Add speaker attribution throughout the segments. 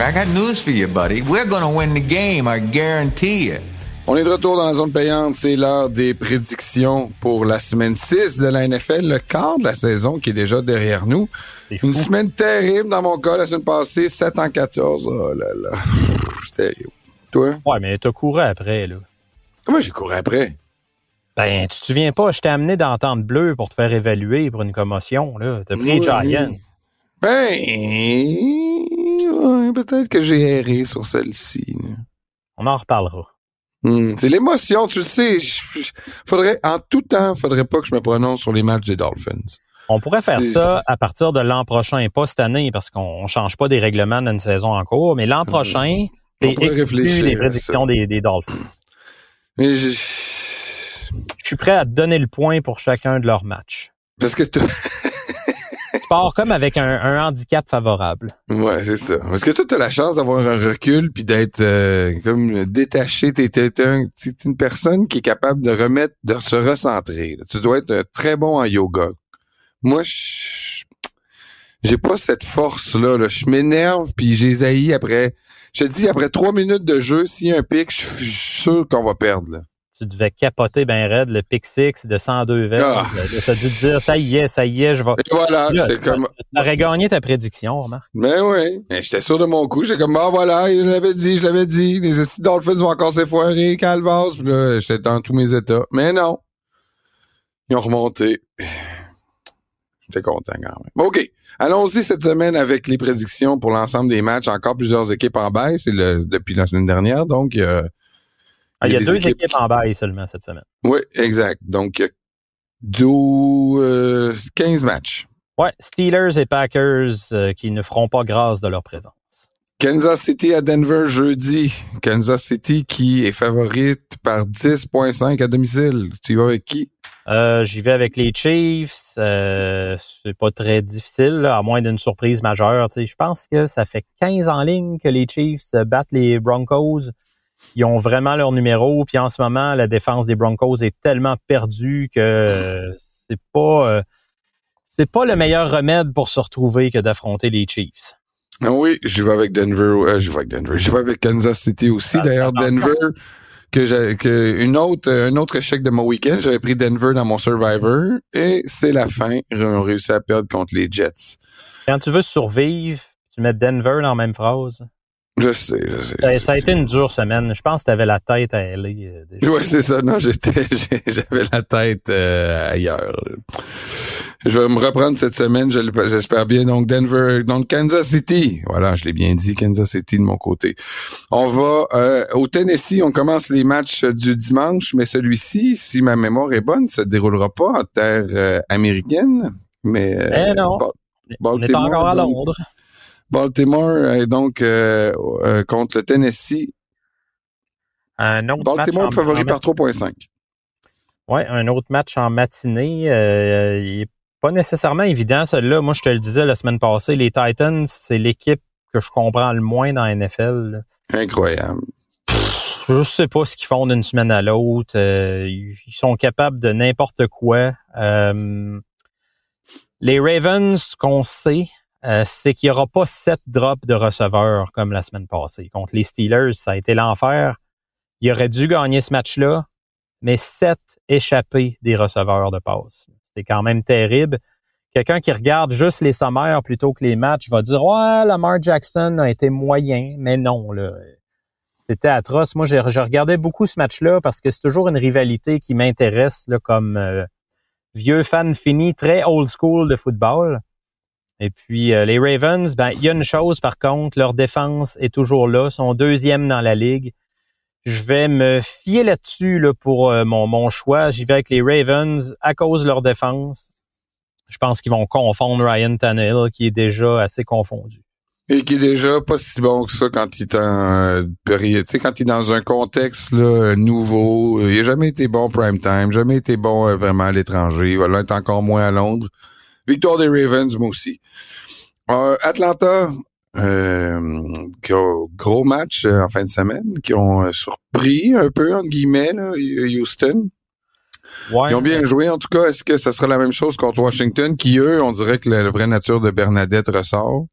Speaker 1: I got news for you, buddy. We're gonna win the game, I guarantee it.
Speaker 2: On est de retour dans la zone payante. C'est l'heure des prédictions pour la semaine 6 de la NFL, le quart de la saison qui est déjà derrière nous. Une semaine terrible dans mon cas la semaine passée, 7 en 14. Oh là là. C'est terrible. Toi?
Speaker 3: Ouais, mais t'as couru après, là.
Speaker 2: Comment j'ai couru après?
Speaker 3: Ben, tu te souviens pas, je t'ai amené dans Tente Bleue pour te faire évaluer pour une commotion, là. T'as pris
Speaker 2: Oui.
Speaker 3: Giant.
Speaker 2: Ben, ouais, peut-être que j'ai erré sur celle-ci.
Speaker 3: On en reparlera.
Speaker 2: Hmm, C'est l'émotion, tu le sais. je- je- faudrait, en tout temps, faudrait pas que je me prononce sur les matchs des Dolphins.
Speaker 3: On pourrait faire ça à partir de l'an prochain, pas cette année, parce qu'on on change pas des règlements d'une saison en cours, mais l'an prochain,
Speaker 2: on
Speaker 3: c'est
Speaker 2: pourrait réfléchir
Speaker 3: les prédictions des, des Dolphins.
Speaker 2: Mais je-
Speaker 3: Je suis prêt à te donner le point pour chacun de leurs matchs.
Speaker 2: parce que toi,
Speaker 3: Tu pars comme avec un, handicap favorable.
Speaker 2: ouais, c'est ça. Parce que toi, t'as la chance d'avoir un recul puis d'être euh, comme détaché. Un- t'es une personne qui est capable de remettre, de se recentrer. Tu dois être euh, très bon en yoga. Moi, j'ai pas cette force-là. Là. Je m'énerve puis j'ai zaï après. Je te dis, après trois minutes de jeu, s'il y a un pic, je suis sûr qu'on va perdre.
Speaker 3: Tu devais capoter ben raide le pick six de 102 verges.
Speaker 2: Ah.
Speaker 3: Tu as dû te dire, ça y est, ça y est, je vais...
Speaker 2: Et voilà,
Speaker 3: Là,
Speaker 2: j'étais comme,
Speaker 3: Tu aurais gagné ta prédiction, remarque.
Speaker 2: Mais oui. Mais j'étais sûr de mon coup. J'étais comme, ah voilà, je l'avais dit, je l'avais dit. Les esti Dolphins vont encore s'effoirer, Calvas. Puis là, j'étais dans tous mes états. Mais non. Ils ont remonté. J'étais content quand même. OK. Allons-y cette semaine avec les prédictions pour l'ensemble des matchs. Encore plusieurs équipes en baisse c'est le, depuis la semaine dernière. Donc, euh,
Speaker 3: Ah, il y a deux équipes, en bail seulement cette semaine.
Speaker 2: Oui, exact. Donc, il y a dou- euh, 15 matchs.
Speaker 3: Ouais, Steelers et Packers euh, qui ne feront pas grâce de leur présence.
Speaker 2: Kansas City à Denver jeudi. Kansas City qui est favorite par 10.5 à domicile. Tu y vas avec qui?
Speaker 3: Euh, J'y vais avec les Chiefs. Euh, c'est pas très difficile, là, à moins d'une surprise majeure. Tu sais, Je pense que ça fait 15 en ligne que les Chiefs euh, battent les Broncos. Ils ont vraiment leur numéro. Puis en ce moment, la défense des Broncos est tellement perdue que euh, c'est pas euh, c'est pas le meilleur remède pour se retrouver que d'affronter les Chiefs.
Speaker 2: Ah oui, je vais avec Denver. Euh, je vais avec Denver. Je vais avec Kansas City aussi. D'ailleurs, Denver, que j'ai que une autre un autre échec de mon week-end, j'avais pris Denver dans mon Survivor et c'est la fin. Ils ont réussi à perdre contre les Jets.
Speaker 3: Quand tu veux survivre, tu mets Denver dans la même phrase.
Speaker 2: Je sais, je sais.
Speaker 3: Ça, ça a été une dure semaine. Je pense que tu avais la tête à aller. euh.
Speaker 2: Ouais, c'est ça. Non, j'étais, j'avais la tête euh, ailleurs. Je vais me reprendre cette semaine, j'espère bien. Donc Denver, donc Kansas City. Voilà, je l'ai bien dit, Kansas City de mon côté. On va euh, au Tennessee. On commence les matchs du dimanche, mais celui-ci, si ma mémoire est bonne, se déroulera pas en terre euh, américaine, mais euh,
Speaker 3: Eh non.
Speaker 2: Ba-
Speaker 3: On est encore à. Londres.
Speaker 2: Baltimore est donc euh, euh, contre le Tennessee.
Speaker 3: Un autre
Speaker 2: Baltimore
Speaker 3: match
Speaker 2: favori
Speaker 3: en
Speaker 2: par 3.5.
Speaker 3: Ouais, un autre match en matinée. euh, il est pas nécessairement évident, celui-là. Moi, je te le disais la semaine passée, les Titans, c'est l'équipe que je comprends le moins dans la NFL. là.
Speaker 2: Incroyable.
Speaker 3: Je sais pas ce qu'ils font d'une semaine à l'autre. Euh, ils sont capables de n'importe quoi. Euh, les Ravens, ce qu'on sait, euh, c'est qu'il n'y aura pas sept drops de receveurs comme la semaine passée. Contre les Steelers, ça a été l'enfer. Il aurait dû gagner ce match-là, mais sept échappés des receveurs de passe. C'est quand même terrible. Quelqu'un qui regarde juste les sommaires plutôt que les matchs va dire Ouais, Lamar Jackson a été moyen, mais non, là. c'était atroce. Moi, je, je regardais beaucoup ce match-là parce que c'est toujours une rivalité qui m'intéresse comme euh, vieux fan fini, très old school de football. Et puis euh, les Ravens, ben il y a une chose par contre, leur défense est toujours là, sont deuxième dans la ligue. Je vais me fier là-dessus là, pour euh, mon, mon choix. J'y vais avec les Ravens à cause de leur défense. Je pense qu'ils vont confondre Ryan Tannehill, qui est déjà assez confondu.
Speaker 2: Et qui est déjà pas si bon que ça quand il est en période. Tu sais, quand il est dans un contexte là, nouveau. Il n'a jamais été bon prime time, jamais été bon euh, vraiment à l'étranger. Il va l'être encore moins à Londres. Victoire des Ravens, moi aussi. Euh, Atlanta, euh, qui gros match euh, en fin de semaine, qui ont euh, surpris un peu, entre guillemets, là, Houston.
Speaker 3: Ouais,
Speaker 2: Ils ont bien joué, en tout cas. Est-ce que ça sera la même chose contre Washington, qui, eux, on dirait que la, vraie nature de Bernadette ressort?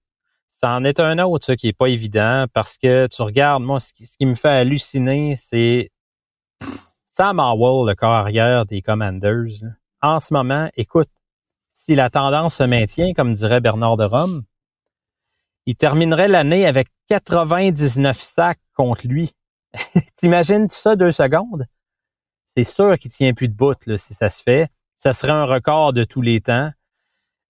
Speaker 3: Ça en est un autre, ça, qui est pas évident, parce que tu regardes, moi, ce qui, ce qui me fait halluciner, c'est Sam Howell, le corps arrière des Commanders. En ce moment, écoute, si la tendance se maintient, comme dirait Bernard de Rome, il terminerait l'année avec 99 sacs contre lui. T'imagines ça deux secondes? C'est sûr qu'il tient plus de bout là, si ça se fait. Ça serait un record de tous les temps.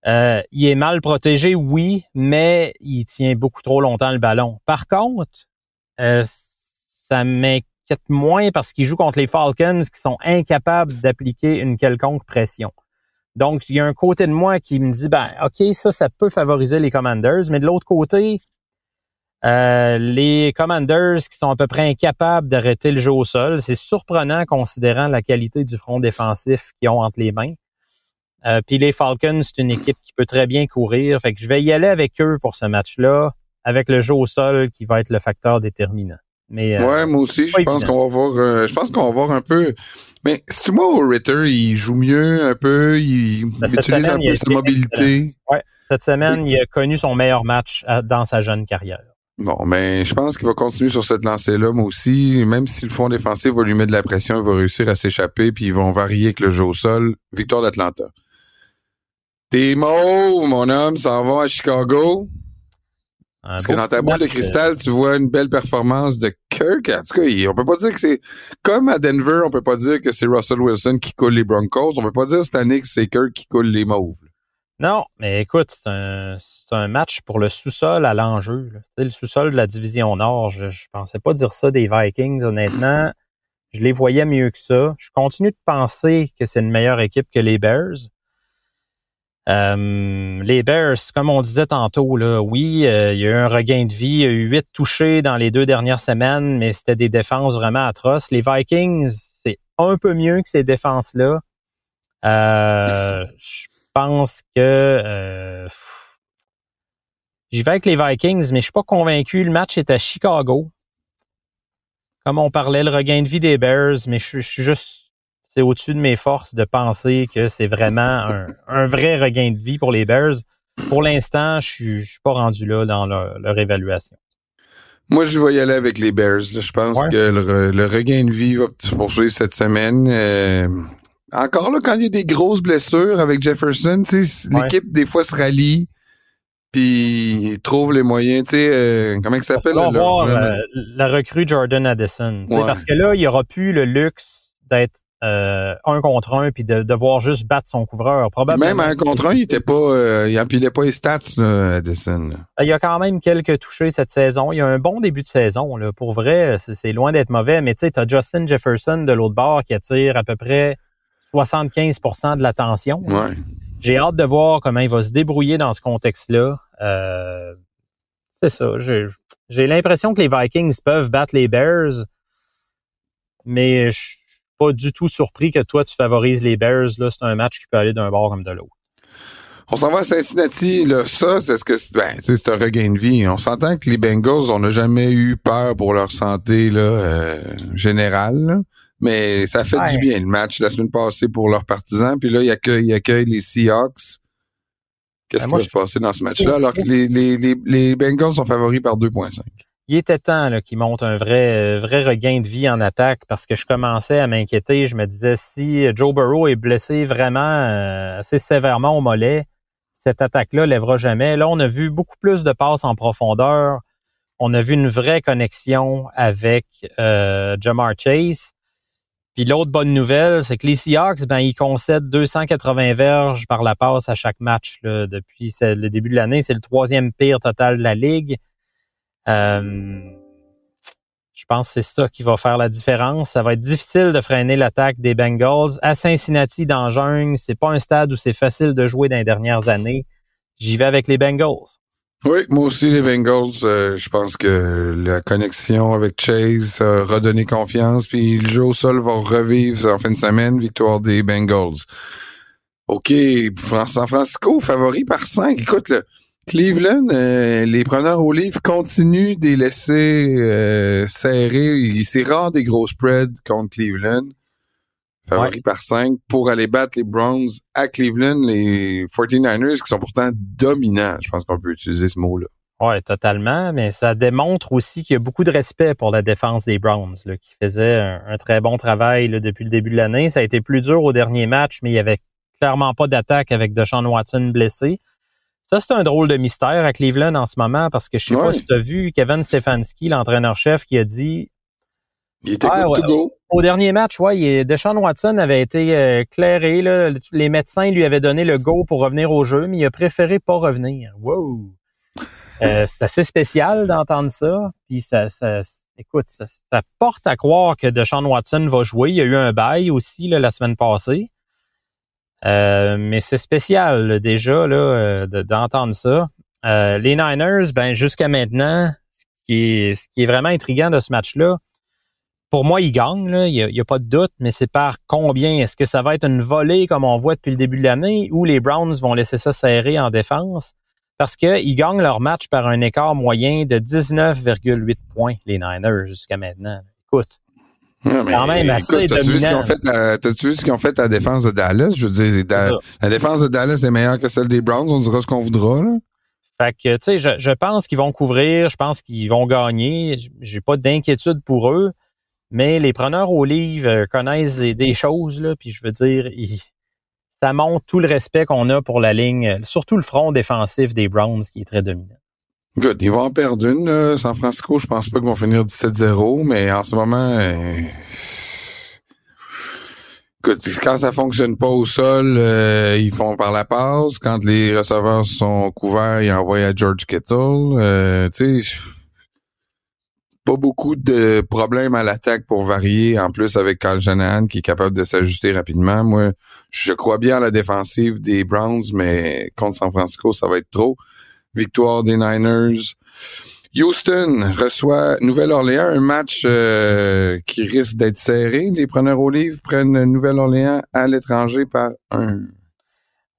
Speaker 3: Euh, il est mal protégé, oui, mais il tient beaucoup trop longtemps le ballon. Par contre, euh, ça m'inquiète moins parce qu'il joue contre les Falcons qui sont incapables d'appliquer une quelconque pression. Donc, il y a un côté de moi qui me dit, ben, OK, ça, ça peut favoriser les Commanders, mais de l'autre côté, euh, les Commanders qui sont à peu près incapables d'arrêter le jeu au sol, c'est surprenant considérant la qualité du front défensif qu'ils ont entre les mains. Euh, Puis les Falcons, c'est une équipe qui peut très bien courir. Fait que je vais y aller avec eux pour ce match-là, avec le jeu au sol qui va être le facteur déterminant. Mais euh,
Speaker 2: Ouais, moi aussi, je pense qu'on va voir. euh, je pense qu'on va voir un peu. Mais si tu vois au Ritter, il joue mieux un peu, il
Speaker 3: Ben,
Speaker 2: utilise
Speaker 3: semaine,
Speaker 2: un peu sa mobilité.
Speaker 3: cette semaine, il a connu son meilleur match à- dans sa jeune carrière.
Speaker 2: Bon, mais je pense qu'il va continuer sur cette lancée-là, moi aussi. Même si le fond défensif va lui mettre de la pression, il va réussir à s'échapper, puis ils vont varier avec le jeu au sol. Victoire d'Atlanta. Tes mots, mon homme, s'en vont à Chicago. Parce que dans ta boule de
Speaker 3: euh,
Speaker 2: cristal, tu vois une belle performance de Kirk. En tout cas, on peut pas dire que c'est comme à Denver, on peut pas dire que c'est Russell Wilson qui coule les Broncos. On peut pas dire cette année que c'est Kirk qui coule les Mauves.
Speaker 3: Non, mais écoute, c'est un, c'est un match pour le sous-sol à l'enjeu. sais, Le sous-sol de la division Nord, je, je pensais pas dire ça des Vikings, honnêtement. Je les voyais mieux que ça. Je continue de penser que c'est une meilleure équipe que les Bears. Euh, les Bears, comme on disait tantôt, là, oui, euh, il y a eu un regain de vie, il y a eu huit touchés dans les deux dernières semaines, mais c'était des défenses vraiment atroces. Les Vikings, c'est un peu mieux que ces défenses-là. Euh, je pense que euh, j'y vais avec les Vikings, mais je suis pas convaincu. Le match est à Chicago. Comme on parlait, le regain de vie des Bears, mais je, je suis juste c'est au-dessus de mes forces de penser que c'est vraiment un, un vrai regain de vie pour les Bears. Pour l'instant, je suis, je suis pas rendu là dans leur, leur évaluation.
Speaker 2: Moi, je vais y aller avec les Bears. Je pense
Speaker 3: Ouais.
Speaker 2: que le, re- le regain de vie va se poursuivre cette semaine. Euh, encore là, quand il y a des grosses blessures avec Jefferson,
Speaker 3: Ouais.
Speaker 2: l'équipe des fois se rallie, puis trouve les moyens. Tu sais, euh, comment il s'appelle
Speaker 3: On va euh, la recrue Jordan Addison.
Speaker 2: Ouais.
Speaker 3: Parce que là, il n'y aura plus le luxe d'être euh, un contre un puis de devoir juste battre son couvreur. Probablement.
Speaker 2: Même un contre un, il était pas, euh, il empilait pas les stats, là, Addison. là.
Speaker 3: Il y a quand même quelques touchés cette saison. Il y a un bon début de saison. Là. Pour vrai, c'est loin d'être mauvais. Mais tu sais, as Justin Jefferson de l'autre bord qui attire à peu près 75 de l'attention.
Speaker 2: Ouais.
Speaker 3: J'ai hâte de voir comment il va se débrouiller dans ce contexte-là. Euh, c'est ça. J'ai j'ai l'impression que les Vikings peuvent battre les Bears, mais je pas du tout surpris que toi, tu favorises les Bears. Là, c'est un match qui peut aller d'un bord comme de l'autre.
Speaker 2: On s'en va à Cincinnati, là, ça, c'est ce que c'est- ben, c'est un regain de vie. On s'entend que les Bengals, on n'a jamais eu peur pour leur santé là, euh, générale, là. mais ça fait
Speaker 3: Ouais.
Speaker 2: du bien le match la semaine passée pour leurs partisans. Puis là, ils accueillent, ils accueillent les Seahawks. Qu'est-ce
Speaker 3: Ben,
Speaker 2: qui va
Speaker 3: je-
Speaker 2: se passer dans ce match-là? alors que les, les, les, les Bengals sont favoris par 2.5?
Speaker 3: Il était temps qu'il monte un vrai, euh, vrai regain de vie en attaque parce que je commençais à m'inquiéter. Je me disais si Joe Burrow est blessé vraiment euh, assez sévèrement au mollet, cette attaque-là lèvera jamais. Là, on a vu beaucoup plus de passes en profondeur. On a vu une vraie connexion avec euh, Jamar Chase. Puis l'autre bonne nouvelle, c'est que les Seahawks, ben, ils concèdent 280 verges par la passe à chaque match depuis le début de l'année. C'est le troisième pire total de la ligue. Euh, je pense que c'est ça qui va faire la différence. Ça va être difficile de freiner l'attaque des Bengals. À Cincinnati, dans Jungle, c'est pas un stade où c'est facile de jouer dans les dernières années. J'y vais avec les Bengals.
Speaker 2: Oui, moi aussi, les Bengals, euh, je pense que la connexion avec Chase a redonné confiance, puis le jeu au sol va revivre en fin de semaine, victoire des Bengals. OK, San Francisco, favori par 5. Écoute, le Cleveland, euh, les preneurs au livre continuent de les laisser euh, serrer. C'est rare des gros spreads contre Cleveland favori par 5 pour aller battre les Browns à Cleveland, les 49ers qui sont pourtant dominants. Je pense qu'on peut utiliser ce mot-là.
Speaker 3: Oui, totalement, mais ça démontre aussi qu'il y a beaucoup de respect pour la défense des Browns, là, qui faisait un, très bon travail là, depuis le début de l'année. Ça a été plus dur au dernier match, mais il y avait clairement pas d'attaque avec Deshaun Watson blessé. Ça, c'est un drôle de mystère à Cleveland en ce moment parce que je sais pas si tu as vu Kevin Stefanski, l'entraîneur-chef, qui a dit
Speaker 2: il était to go.
Speaker 3: Au dernier match, ouais, Deshaun Watson avait été euh, clairé. Là, les médecins lui avaient donné le go pour revenir au jeu, mais il a préféré pas revenir. Wow! Euh, c'est assez spécial d'entendre ça. Puis ça, ça écoute, ça, porte à croire que Deshaun Watson va jouer. Il y a eu un bail aussi là, la semaine passée. Euh, mais c'est spécial déjà là, d'entendre ça. les Niners, ben jusqu'à maintenant, ce qui est, vraiment intriguant de ce match-là, pour moi, il gagne, il n'y a, pas de doute, mais c'est par combien? Est-ce que ça va être une volée comme on voit depuis le début de l'année ou les Browns vont laisser ça serrer en défense? Parce qu'ils gagnent leur match par un écart moyen de 19,8 points, les Niners, jusqu'à maintenant. Écoute.
Speaker 2: Quand même assez t'as-tu vu ce qu'ils ont fait à la défense de Dallas? Je veux dire, la défense de Dallas est meilleure que celle des Browns, on dira ce qu'on voudra, là.
Speaker 3: Fait que, tu sais, je, je pense qu'ils vont couvrir, je pense qu'ils vont gagner. J'ai pas d'inquiétude pour eux. Mais les preneurs au livre euh, connaissent des, choses, là, puis je veux dire, ça montre tout le respect qu'on a pour la ligne, euh, surtout le front défensif des Browns qui est très dominant.
Speaker 2: Good. Ils vont en perdre une. San Francisco, je pense pas qu'ils vont finir 17-0, mais en ce moment, euh, quand ça fonctionne pas au sol, ils font par la passe. Quand les receveurs sont couverts, ils envoient à George Kittle. tu sais pas beaucoup de problèmes à l'attaque pour varier, en plus avec Carl Shanahan qui est capable de s'ajuster rapidement. Moi, je crois bien à la défensive des Browns, mais contre San Francisco, ça va être trop. Victoire des Niners. Houston reçoit Nouvelle-Orléans, un match euh, qui risque d'être serré. Les preneurs au livre prennent Nouvelle-Orléans à l'étranger par un.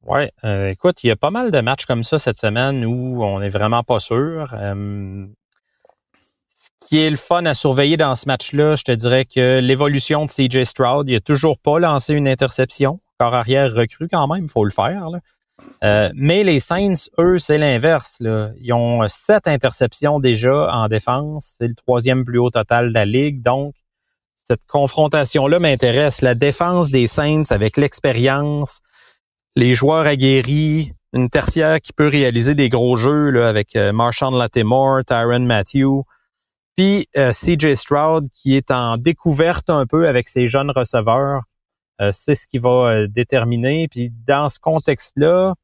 Speaker 3: Ouais, euh, écoute, il y a pas mal de matchs comme ça cette semaine où on n'est vraiment pas sûr. Euh, qui est le fun à surveiller dans ce match-là, je te dirais que l'évolution de CJ Stroud, il a toujours pas lancé une interception. Corps arrière recru quand même, il faut le faire. Euh, mais les Saints, eux, c'est l'inverse. Ils ont sept interceptions déjà en défense. C'est le troisième plus haut total de la ligue. Donc, cette confrontation-là m'intéresse. La défense des Saints avec l'expérience, les joueurs aguerris, une tertiaire qui peut réaliser des gros jeux avec euh, Marshawn Latimore, Tyron Matthew. Puis euh, CJ Stroud qui est en découverte un peu avec ses jeunes receveurs. Euh, c'est ce qui va euh, déterminer. Puis dans ce contexte-là,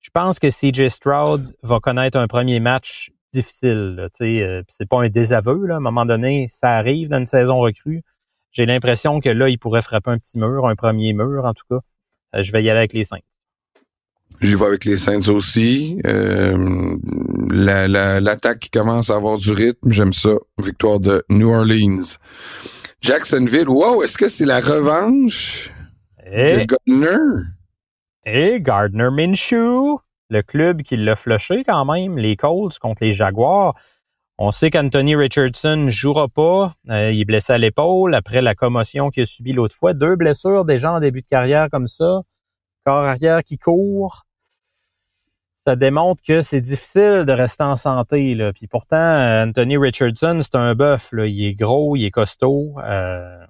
Speaker 3: je pense que CJ Stroud va connaître un premier match difficile. Euh, c'est pas un désaveu. À un moment donné, ça arrive dans une saison recrue. J'ai l'impression que là, il pourrait frapper un petit mur, un premier mur en tout cas. je vais y aller avec les Saints.
Speaker 2: J'y vais avec les Saints aussi. L'attaque qui commence à avoir du rythme, j'aime ça. Victoire de New Orleans. Jacksonville, wow, est-ce que c'est la revanche de Gardner?
Speaker 3: Et Gardner Minshew, le club qui l'a flushé quand même, les Colts contre les Jaguars. On sait qu'Anthony Richardson jouera pas. Euh, il est blessé à l'épaule après la commotion qu'il a subie l'autre fois. Deux blessures déjà en début de carrière comme ça corps arrière qui court, ça démontre que c'est difficile de rester en santé. Là. Puis pourtant, Anthony Richardson, c'est un bœuf. Il est gros, il est costaud, euh,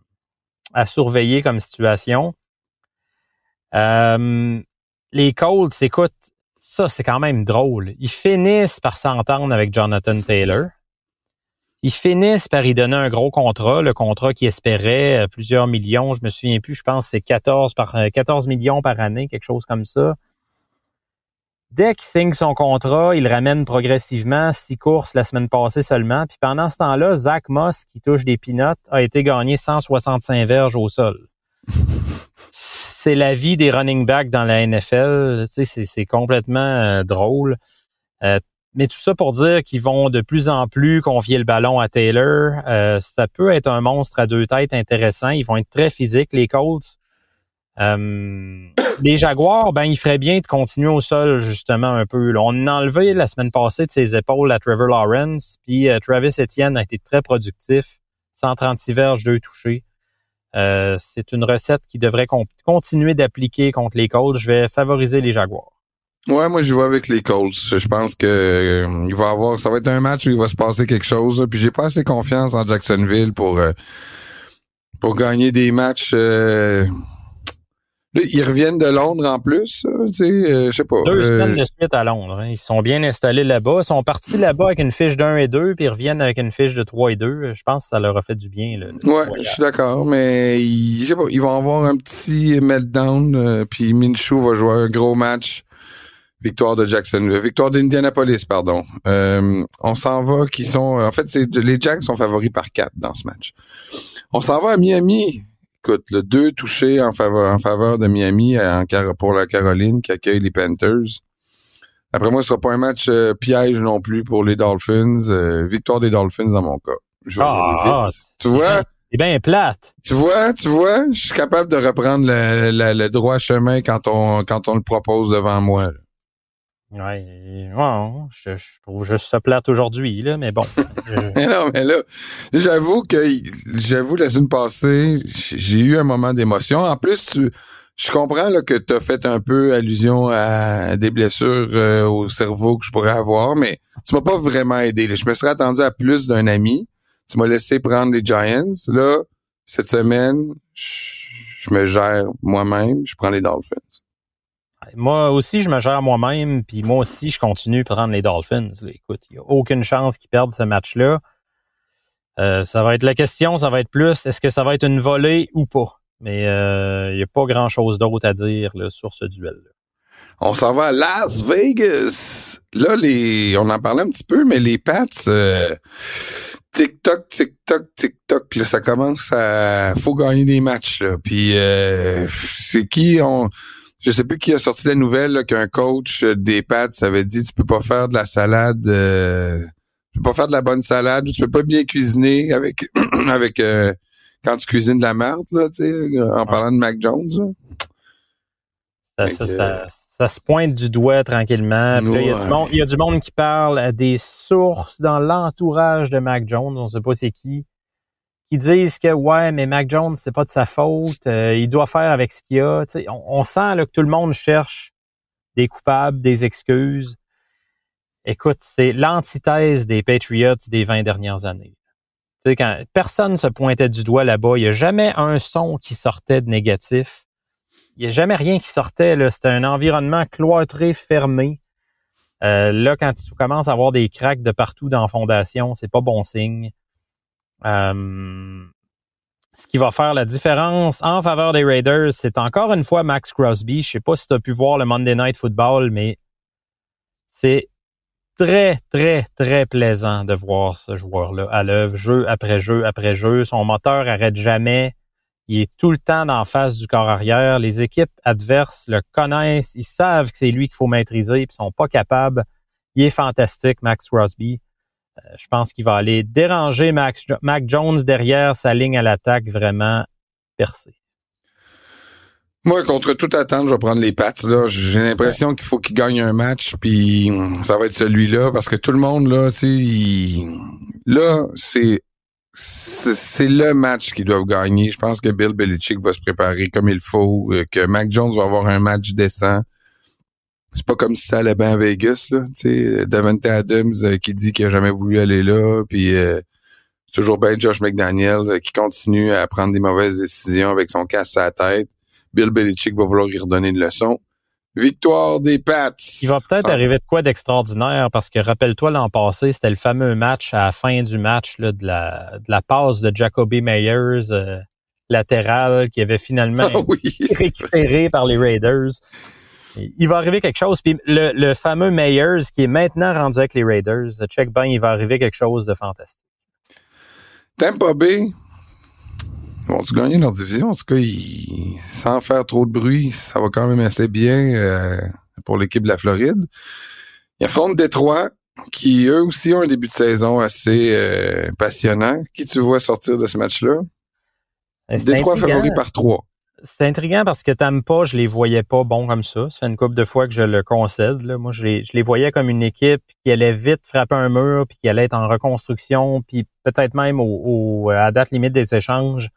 Speaker 3: à surveiller comme situation. Euh, les Colts, écoute, ça, c'est quand même drôle. Ils finissent par s'entendre avec Jonathan Taylor. Ils finissent par y donner un gros contrat, le contrat qui espérait euh, plusieurs millions. Je me souviens plus, je pense que c'est 14 par 14 millions par année, quelque chose comme ça. Dès qu'il signe son contrat, il ramène progressivement six courses la semaine passée seulement. Puis pendant ce temps-là, Zach Moss, qui touche des pinottes, a été gagné 165 verges au sol. c'est la vie des running backs dans la NFL. Tu sais, c'est complètement euh, drôle. Euh, mais tout ça pour dire qu'ils vont de plus en plus confier le ballon à Taylor. Euh, ça peut être un monstre à deux têtes intéressant. Ils vont être très physiques, les Colts. Euh, les Jaguars, ben, il ferait bien de continuer au sol, justement, un peu. On a enlevé la semaine passée de ses épaules à Trevor Lawrence, puis euh, Travis Etienne a été très productif. 136 verges, deux touchés. Euh, c'est une recette qui devrait continuer d'appliquer contre les Colts. Je vais favoriser les Jaguars.
Speaker 2: Ouais, moi je vois avec les Colts. Je pense que il va avoir, ça va être un match où il va se passer quelque chose. Puis j'ai pas assez confiance en Jacksonville pour pour gagner des matchs ils reviennent de Londres en plus, tu sais, euh, je sais pas.
Speaker 3: Deux euh, semaines de suite à Londres. Hein. Ils sont bien installés là-bas. Ils sont partis là-bas avec une fiche d'un et deux, puis ils reviennent avec une fiche de 3 et 2. Je pense que ça leur a fait du bien. Là,
Speaker 2: ouais, je suis d'accord, mais ils, je sais pas, ils vont avoir un petit meltdown, euh, puis Minshew va jouer un gros match. Victoire de Jackson, victoire d'Indianapolis, pardon. on s'en va qui sont, en fait, les Jacks sont favoris par quatre dans ce match. On s'en va à Miami écoute, le deux touchés en faveur, en faveur de Miami en, pour la Caroline qui accueille les Panthers. Après moi, ce sera pas un match euh, piège non plus pour les Dolphins. Euh, victoire des Dolphins dans mon cas. Je
Speaker 3: ah,
Speaker 2: tu vois?
Speaker 3: C'est bien plate.
Speaker 2: Tu vois, tu vois, je suis capable de reprendre le, le, droit chemin quand on quand on le propose devant moi.
Speaker 3: Ouais, je, trouve juste ça plate aujourd'hui, là, mais bon.
Speaker 2: non, mais là, j'avoue que j'avoue la semaine passée, j'ai eu un moment d'émotion. En plus, tu, je comprends là, que tu as fait un peu allusion à des blessures euh, au cerveau que je pourrais avoir, mais tu m'as pas vraiment aidé. Je me serais attendu à plus d'un ami. Tu m'as laissé prendre les Giants. Là, cette semaine, je me gère moi-même, je prends les Dolphins.
Speaker 3: Moi aussi, je me gère moi-même, puis moi aussi, je continue à prendre les Dolphins. Écoute, il n'y a aucune chance qu'ils perdent ce match-là. Euh, ça va être la question, ça va être plus, est-ce que ça va être une volée ou pas? Mais euh, il n'y a pas grand-chose d'autre à dire là, sur ce duel-là.
Speaker 2: On s'en va à Las Vegas. Là, les, on en parlait un petit peu, mais les Pats, euh, tic-toc, tic-toc, tic-toc, ça commence à... faut gagner des matchs. Là. Puis c'est qui on je sais plus qui a sorti la nouvelle qu'un coach des Pats avait dit tu peux pas faire de la salade euh, tu peux pas faire de la bonne salade ou tu peux pas bien cuisiner avec avec euh, quand tu cuisines de la merde là tu sais en parlant de Mac Jones
Speaker 3: ça, ça, ça, se pointe du doigt tranquillement. Il y, y, a du monde qui parle à des sources dans l'entourage de Mac Jones. On sait pas c'est qui qui disent que ouais, mais Mac Jones, c'est pas de sa faute, euh, il doit faire avec ce qu'il a. On, sent là, que tout le monde cherche des coupables, des excuses. Écoute, c'est l'antithèse des Patriots des 20 dernières années. sais, quand personne se pointait du doigt là-bas, il n'y a jamais un son qui sortait de négatif. Il n'y a jamais rien qui sortait. C'était un environnement cloîtré, fermé. Euh, là, quand tu commences à avoir des cracks de partout dans la fondation, c'est pas bon signe. Euh, ce qui va faire la différence en faveur des Raiders, c'est encore une fois Max Crosby. Je sais pas si tu as pu voir le Monday Night Football, mais c'est très, très, très plaisant de voir ce joueur-là à l'œuvre, jeu après jeu après jeu. Son moteur arrête jamais. Il est tout le temps en face du corps arrière. Les équipes adverses le connaissent. Ils savent que c'est lui qu'il faut maîtriser, puis sont pas capables. Il est fantastique, Max Crosby. Euh, je pense qu'il va aller déranger Mac, Jones derrière sa ligne à l'attaque vraiment percée.
Speaker 2: Moi, contre toute attente, je vais prendre les Pats. Là, j'ai l'impression qu'il faut qu'il gagne un match, puis ça va être celui-là, parce que tout le monde là, tu sais, là, c'est c'est le match qu'ils doivent gagner. Je pense que Bill Belichick va se préparer comme il faut, euh, que Mac Jones va avoir un match décent c'est pas comme si ça allait bien à Vegas, là. Tu sais, Davante Adams euh, qui dit qu'il a jamais voulu aller là, puis euh, toujours bien Josh McDaniel euh, qui continue à prendre des mauvaises décisions avec son casse à la tête. Bill Belichick va vouloir y redonner une leçon. Victoire des Pats.
Speaker 3: Il va peut-être arriver de quoi d'extraordinaire parce que rappelle-toi l'an passé, c'était le fameux match à la fin du match là, de, la, de la passe de Jacoby Meyers euh, latéral qui avait finalement
Speaker 2: Ah oui.
Speaker 3: récupéré par les Raiders. Il va arriver quelque chose. Puis le, le fameux Meyers qui est maintenant rendu avec les Raiders, check ben, il va arriver quelque chose de fantastique.
Speaker 2: Tampa Bay. Vont-tu gagner leur division? En tout cas, ils- sans faire trop de bruit, ça va quand même assez bien euh, pour l'équipe de la Floride. Ils affrontent Détroit, qui eux aussi ont un début de saison assez euh, passionnant. Qui tu vois sortir de ce match-là?
Speaker 3: C'est
Speaker 2: Détroit favori par trois.
Speaker 3: C'est intriguant parce que Tampa, je les voyais pas bons comme ça. Ça une couple de fois que je le concède. Là. Moi, je les, je les voyais comme une équipe qui allait vite frapper un mur, puis qui allait être en reconstruction, puis peut-être même au, au- à date limite des échanges,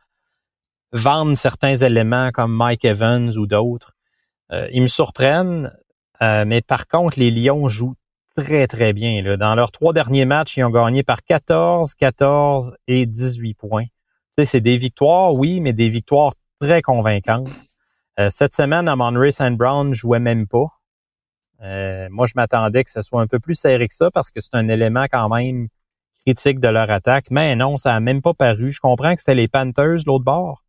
Speaker 3: vendre certains éléments comme Mike Evans ou d'autres. Euh, ils me surprennent, euh, mais par contre, les Lions jouent très, très bien. Dans leurs trois derniers matchs, ils ont gagné par 14, 14 et 18 points. C'est des victoires, oui, mais des victoires très convaincantes. Euh, cette semaine, Amon St. Brown jouait même pas. Euh, moi, je m'attendais que ce soit un peu plus serré que ça parce que c'est un élément quand même critique de leur attaque. Mais non, ça a même pas paru. Je comprends que c'était les Panthers l'autre bord.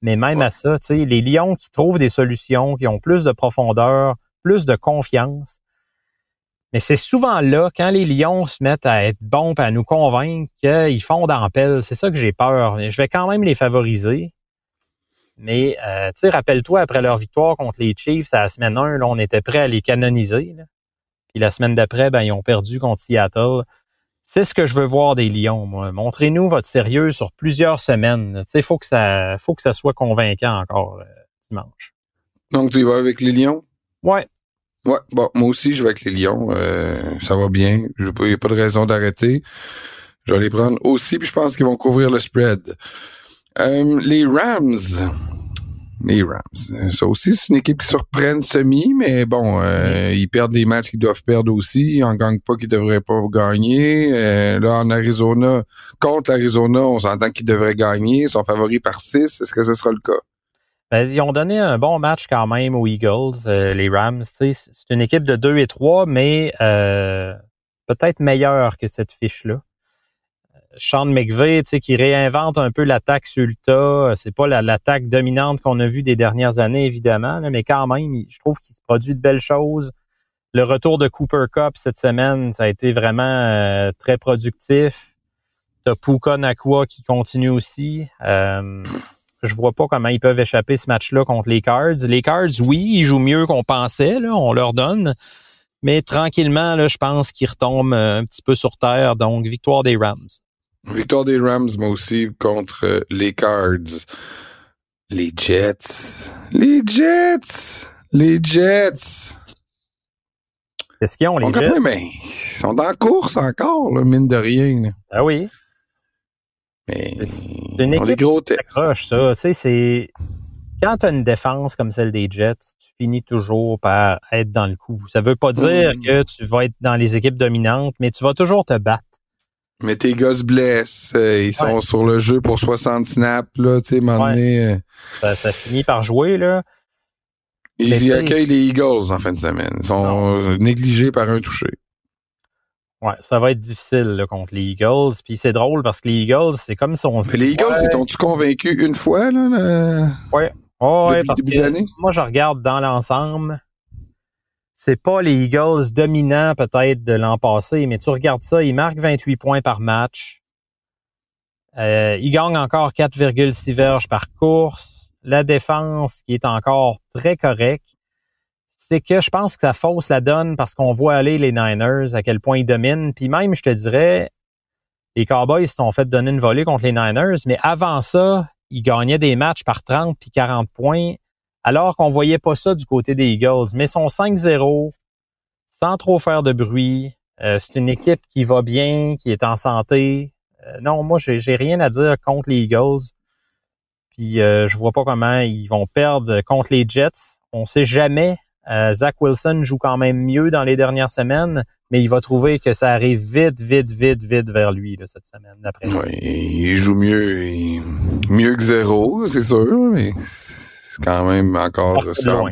Speaker 3: Mais même
Speaker 2: Ouais.
Speaker 3: à ça, tu sais, les Lions qui trouvent des solutions, qui ont plus de profondeur, plus de confiance. Mais c'est souvent là, quand les Lions se mettent à être bons et à nous convaincre qu'ils font d'ampel. C'est ça que j'ai peur. Je vais quand même les favoriser. Mais, euh, tu sais, rappelle-toi, après leur victoire contre les Chiefs à la semaine 1, là, on était prêt à les canoniser. là. Puis la semaine d'après, ben, ils ont perdu contre Seattle. C'est ce que je veux voir des Lions, moi. Montrez-nous votre sérieux sur plusieurs semaines. Tu sais, faut que ça, faut que ça soit convaincant encore euh, dimanche.
Speaker 2: Donc, tu y vas avec les Lions?
Speaker 3: Ouais.
Speaker 2: Ouais, bon, moi aussi, je vais avec les Lions. Euh, ça va bien. Il n'y a pas de raison d'arrêter. Je vais les prendre aussi, puis je pense qu'ils vont couvrir le spread. Euh, les Rams. Les Rams. Ça aussi, c'est une équipe qui surprenne semi, mais bon, euh, ils perdent les matchs qu'ils doivent perdre aussi. Ils en gagnent pas qu'ils devraient pas gagner. Euh, là, en Arizona, contre l'Arizona, on s'entend qu'ils devraient gagner. Ils sont favoris par 6. Est-ce que ce sera le cas?
Speaker 3: Ben, ils ont donné un bon match quand même aux Eagles, euh, les Rams. C'est une équipe de 2 et 3, mais euh, peut-être meilleure que cette fiche-là. Euh, Sean McVay, qui réinvente un peu l'attaque Sulta. C'est pas la- l'attaque dominante qu'on a vue des dernières années, évidemment, mais quand même, je trouve qu'il se produit de belles choses. Le retour de Cooper Cup cette semaine, ça a été vraiment euh, très productif. T'as Puka Nakua qui continue aussi. Euh, je vois pas comment ils peuvent échapper ce match-là contre les Cards. Les Cards, oui, ils jouent mieux qu'on pensait, là, on leur donne. Mais tranquillement, là, je pense qu'ils retombent euh, un petit peu sur terre. Donc, victoire des Rams.
Speaker 2: Victoire des Rams, moi aussi, contre euh, les Cards. Les Jets. Les Jets. Les Jets.
Speaker 3: Qu'est-ce qu'ils ont, les
Speaker 2: quand
Speaker 3: Jets?
Speaker 2: même, ils sont dans la course encore, là, mine de rien. là.
Speaker 3: Ah oui,
Speaker 2: Mais
Speaker 3: C'est une équipe
Speaker 2: gros
Speaker 3: ça. Tu sais, c'est... Quand tu as une défense comme celle des Jets, tu finis toujours par être dans le coup. Ça veut pas dire
Speaker 2: Mm.
Speaker 3: que tu vas être dans les équipes dominantes, mais tu vas toujours te battre.
Speaker 2: Mais tes gars se blessent. euh, ils sont
Speaker 3: Ouais.
Speaker 2: sur le jeu pour 60 snaps, là, tu sais,
Speaker 3: Ouais.
Speaker 2: donné, euh,
Speaker 3: Ça, ça finit par jouer, là.
Speaker 2: Ils y accueillent les Eagles en fin de semaine. Ils sont négligés par un touché.
Speaker 3: Ouais, ça va être difficile là, contre les Eagles. Puis c'est drôle parce que les Eagles, c'est comme si on se
Speaker 2: Mais les Eagles, ils t'ont-tu convaincu une fois, là? là?
Speaker 3: Oh, ouais,
Speaker 2: Depuis le
Speaker 3: parce
Speaker 2: début
Speaker 3: que moi, je regarde dans l'ensemble. C'est pas les Eagles dominants peut-être de l'an passé, mais tu regardes ça, ils marquent 28 points par match. Euh, ils gagnent encore 4,6 verges par course. La défense qui est encore très correcte. C'est que je pense que ça fausse la donne parce qu'on voit aller les Niners, à quel point ils dominent. Puis même, je te dirais, les Cowboys se sont fait donner une volée contre les Niners, mais avant ça, ils gagnaient des matchs par 30 puis 40 points, alors qu'on voyait pas ça du côté des Eagles. Mais sont 5-0, sans trop faire de bruit. Euh, c'est une équipe qui va bien, qui est en santé. Euh, non, moi, j'ai rien à dire contre les Eagles. Puis euh, je vois pas comment ils vont perdre contre les Jets. On sait jamais. Euh, Zach Wilson joue quand même mieux dans les dernières semaines, mais il va trouver que ça arrive vite, vite, vite, vite vers lui là, cette semaine. D'après.
Speaker 2: Ouais, il joue mieux, mieux que zéro, c'est sûr, mais c'est quand même encore
Speaker 3: Ah, loin.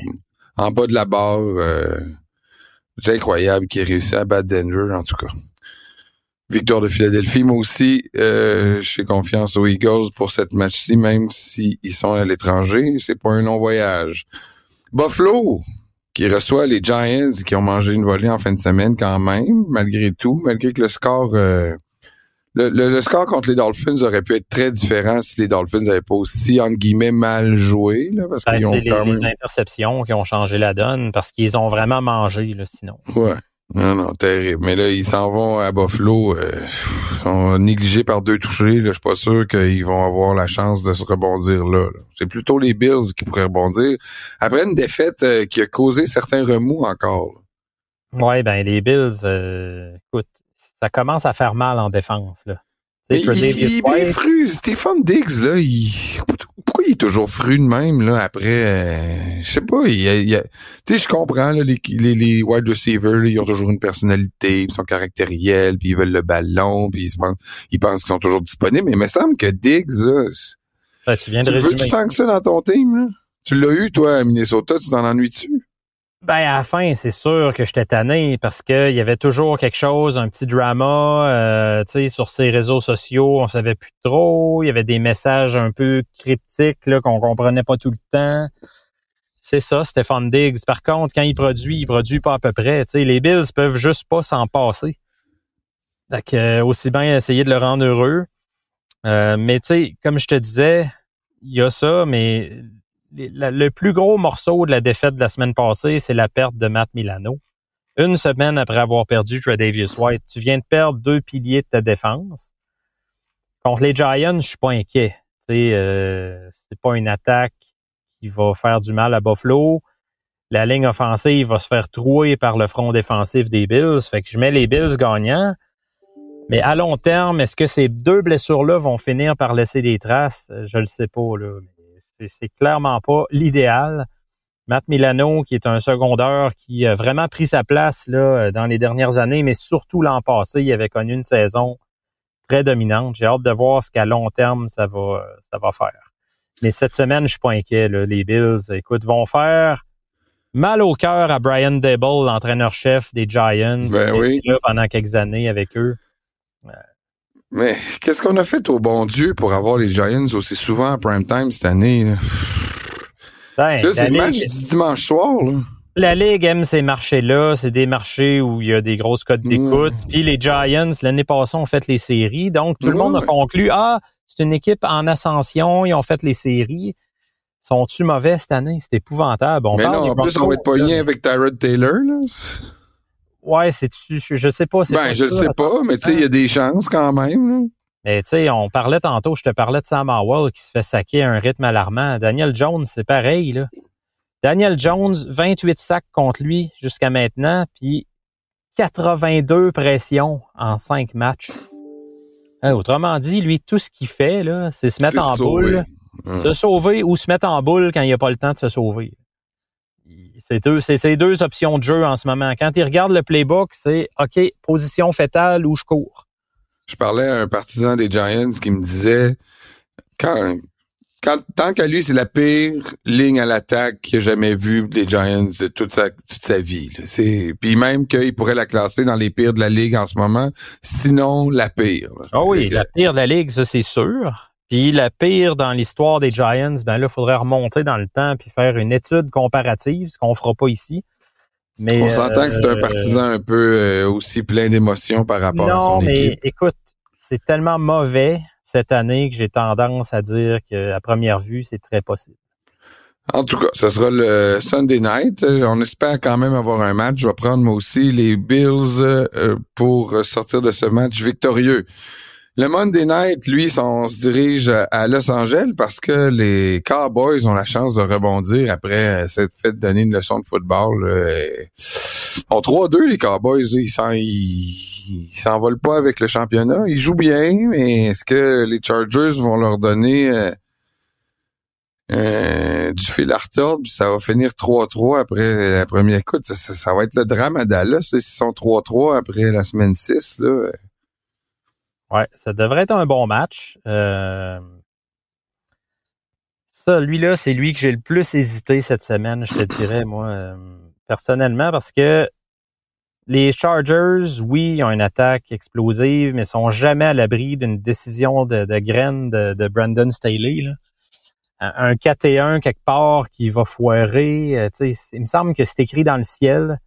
Speaker 2: en bas de la barre. Euh, c'est incroyable qu'il ait réussi à battre Denver, en tout cas. Victoire de Philadelphie, moi aussi, euh, j'ai confiance aux Eagles pour cette match-ci, même s'ils sont à l'étranger. C'est pas un long voyage. Buffalo, qui reçoit les Giants qui ont mangé une volée en fin de semaine quand même, malgré tout, malgré que le score euh, le, le, score contre les Dolphins aurait pu être très différent si les Dolphins n'avaient pas aussi, entre guillemets, mal joué. Là, parce
Speaker 3: ben,
Speaker 2: qu'ils ont
Speaker 3: les, les, interceptions qui ont changé la donne parce qu'ils ont vraiment mangé, là, sinon.
Speaker 2: Ouais. Non, non, terrible. Mais là, ils s'en vont à Buffalo. Euh, sont négligés par deux touchés. Je suis pas sûr qu'ils vont avoir la chance de se rebondir là. C'est plutôt les Bills qui pourraient rebondir. Après une défaite euh, qui a causé certains remous encore.
Speaker 3: Ouais, ben les Bills, euh, écoute, ça commence à faire mal en défense. Là.
Speaker 2: il, il, est bien fru. Stephen Diggs, là, il, pourquoi il est toujours fru de même, là, après, euh, je sais pas, il, il, tu sais, je comprends, là, les, les, les wide receivers, ils ont toujours une personnalité, ils sont caractériels, puis ils veulent le ballon, puis ils, pensent, ils pensent qu'ils sont toujours disponibles, mais il me semble que Diggs, là,
Speaker 3: ben, tu viens de
Speaker 2: tu veux du temps que ça dans ton team, là? Tu l'as eu, toi, à Minnesota, tu t'en ennuies dessus?
Speaker 3: Ben, à la fin, c'est sûr que j'étais tanné parce qu'il y avait toujours quelque chose, un petit drama, euh, tu sais, sur ces réseaux sociaux, on savait plus trop. Il y avait des messages un peu cryptiques, là, qu'on comprenait pas tout le temps. C'est ça, Stéphane Diggs. Par contre, quand il produit, il produit pas à peu près. Tu sais, les Bills peuvent juste pas s'en passer. Donc, euh, aussi bien essayer de le rendre heureux. Euh, mais tu sais, comme je te disais, il y a ça, mais le plus gros morceau de la défaite de la semaine passée, c'est la perte de Matt Milano. Une semaine après avoir perdu Tredavious White, tu viens de perdre deux piliers de ta défense. Contre les Giants, je suis pas inquiet. Euh, c'est pas une attaque qui va faire du mal à Buffalo. La ligne offensive va se faire trouer par le front défensif des Bills. Fait que je mets les Bills gagnants. Mais à long terme, est-ce que ces deux blessures-là vont finir par laisser des traces? Je le sais pas. Là c'est clairement pas l'idéal. Matt Milano, qui est un secondaire qui a vraiment pris sa place là, dans les dernières années, mais surtout l'an passé, il avait connu une saison très dominante. J'ai hâte de voir ce qu'à long terme ça va, ça va faire. Mais cette semaine, je suis pas inquiet. Les Bills, écoute, vont faire mal au cœur à Brian Dable, l'entraîneur-chef des Giants,
Speaker 2: ben oui.
Speaker 3: pendant quelques années avec eux.
Speaker 2: Mais qu'est-ce qu'on a fait au bon Dieu pour avoir les Giants aussi souvent à prime time cette année?
Speaker 3: Ben,
Speaker 2: c'est le match du dimanche soir. Là.
Speaker 3: La Ligue aime ces marchés-là. C'est des marchés où il y a des grosses codes d'écoute. Puis les Giants, l'année passée, ont fait les séries. Donc, tout le monde a conclu, ah, c'est une équipe en ascension. Ils ont fait les séries. Sont-tu mauvais cette année? C'est épouvantable.
Speaker 2: Mais non, en plus, on va être pogné avec Tyrod Taylor. Là.
Speaker 3: Ouais, c'est je, je sais pas.
Speaker 2: Ben, je le sais pas, mais tu sais, il y a des chances quand même.
Speaker 3: Mais tu sais, on parlait tantôt, je te parlais de Sam Howell qui se fait saquer à un rythme alarmant. Daniel Jones, c'est pareil, là. Daniel Jones, 28 sacs contre lui jusqu'à maintenant, puis 82 pressions en 5 matchs. Hein, autrement dit, lui, tout ce qu'il fait, là, c'est se mettre en boule, se sauver ou se mettre en boule quand il n'y a pas le temps de se sauver. C'est deux, c'est deux options de jeu en ce moment. Quand il regarde le playbook, c'est OK, position fétale ou je cours.
Speaker 2: Je parlais à un partisan des Giants qui me disait quand, quand tant qu'à lui, c'est la pire ligne à l'attaque qu'il a jamais vue des Giants de toute sa, toute sa vie. C'est, puis même qu'il pourrait la classer dans les pires de la ligue en ce moment, sinon la pire.
Speaker 3: Ah oui, la pire de la ligue, ça c'est sûr. Puis la pire dans l'histoire des Giants, ben là, il faudrait remonter dans le temps puis faire une étude comparative, ce qu'on fera pas ici. Mais,
Speaker 2: On s'entend que c'est un euh, partisan un peu euh, aussi plein d'émotions par rapport à son
Speaker 3: mais
Speaker 2: équipe.
Speaker 3: Écoute, c'est tellement mauvais cette année que j'ai tendance à dire qu'à première vue, c'est très possible.
Speaker 2: En tout cas, ce sera le Sunday night. On espère quand même avoir un match. Je vais prendre moi aussi les Bills euh, pour sortir de ce match victorieux. Le Monday Night, lui, on se dirige à Los Angeles parce que les Cowboys ont la chance de rebondir après cette fête donner une leçon de football. En 3-2, les Cowboys, ils s'envolent pas avec le championnat. Ils jouent bien, mais est-ce que les Chargers vont leur donner euh, euh, du fil à retordre, ça va finir 3-3 après la première écoute? Ça, va être le drame à Dallas, s'ils sont 3-3 après la semaine 6. Là.
Speaker 3: Ouais, ça devrait être un bon match. Euh, Ça, lui-là, c'est lui que j'ai le plus hésité cette semaine, je te dirais, moi, euh, personnellement, parce que les Chargers, oui, ont une attaque explosive, mais sont jamais à l'abri d'une décision de, de graine de, Brandon Staley. Là. Un 4 et 1 quelque part qui va foirer. euh, il me semble que c'est écrit dans le ciel.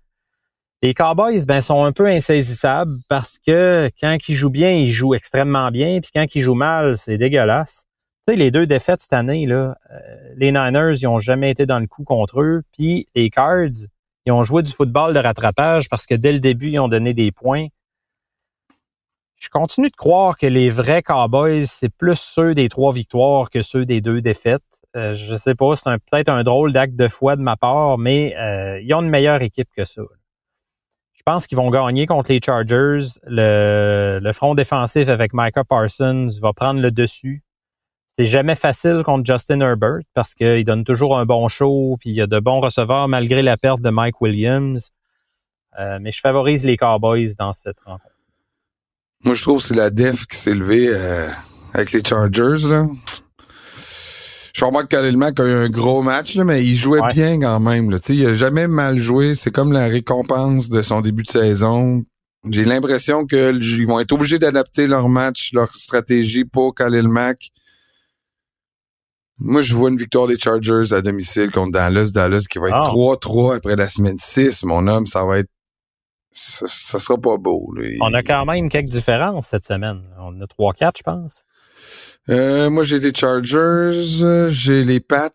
Speaker 3: Les Cowboys, ben, sont un peu insaisissables parce que quand ils jouent bien, ils jouent extrêmement bien, puis quand ils jouent mal, c'est dégueulasse. Tu sais, les deux défaites cette année, là, euh, les Niners, ils ont jamais été dans le coup contre eux, puis les Cards, ils ont joué du football de rattrapage parce que dès le début, ils ont donné des points. Je continue de croire que les vrais Cowboys, c'est plus ceux des trois victoires que ceux des deux défaites. Euh, je sais pas, c'est peut-être un drôle d'acte de foi de ma part, mais euh, ils ont une meilleure équipe que ça. Je pense qu'ils vont gagner contre les Chargers. Le, le front défensif avec Micah Parsons va prendre le dessus. C'est jamais facile contre Justin Herbert parce qu'il donne toujours un bon show, puis il y a de bons receveurs malgré la perte de Mike Williams. Euh, mais je favorise les Cowboys dans cette rencontre.
Speaker 2: Moi, je trouve que c'est la def qui s'est levée euh, avec les Chargers. Là. Je remarque que Khalil Mack a eu un gros match, là, mais il jouait
Speaker 3: Ouais.
Speaker 2: bien quand même. Là. Il a jamais mal joué. C'est comme la récompense de son début de saison. J'ai l'impression qu'ils vont être obligés d'adapter leur match, leur stratégie pour Khalil Mack. Moi, je vois une victoire des Chargers à domicile contre Dallas. Dallas qui va être
Speaker 3: Ah.
Speaker 2: 3-3 après la semaine 6. Mon homme, ça va être... Ça, ça sera pas beau. là.
Speaker 3: On a quand même quelques différences cette semaine. On a 3-4, je pense.
Speaker 2: Euh, moi, j'ai les Chargers, j'ai les Pats,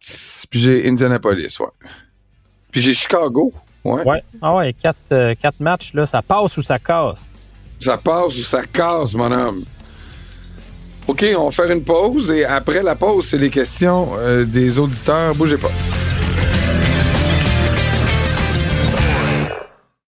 Speaker 2: puis j'ai Indianapolis, ouais. Puis j'ai Chicago, ouais.
Speaker 3: Ouais. Ah ouais, quatre, euh, quatre matchs, là, ça passe ou ça casse?
Speaker 2: Ça passe ou ça casse, mon homme. OK, on va faire une pause et après la pause, c'est les questions euh, des auditeurs. Bougez pas.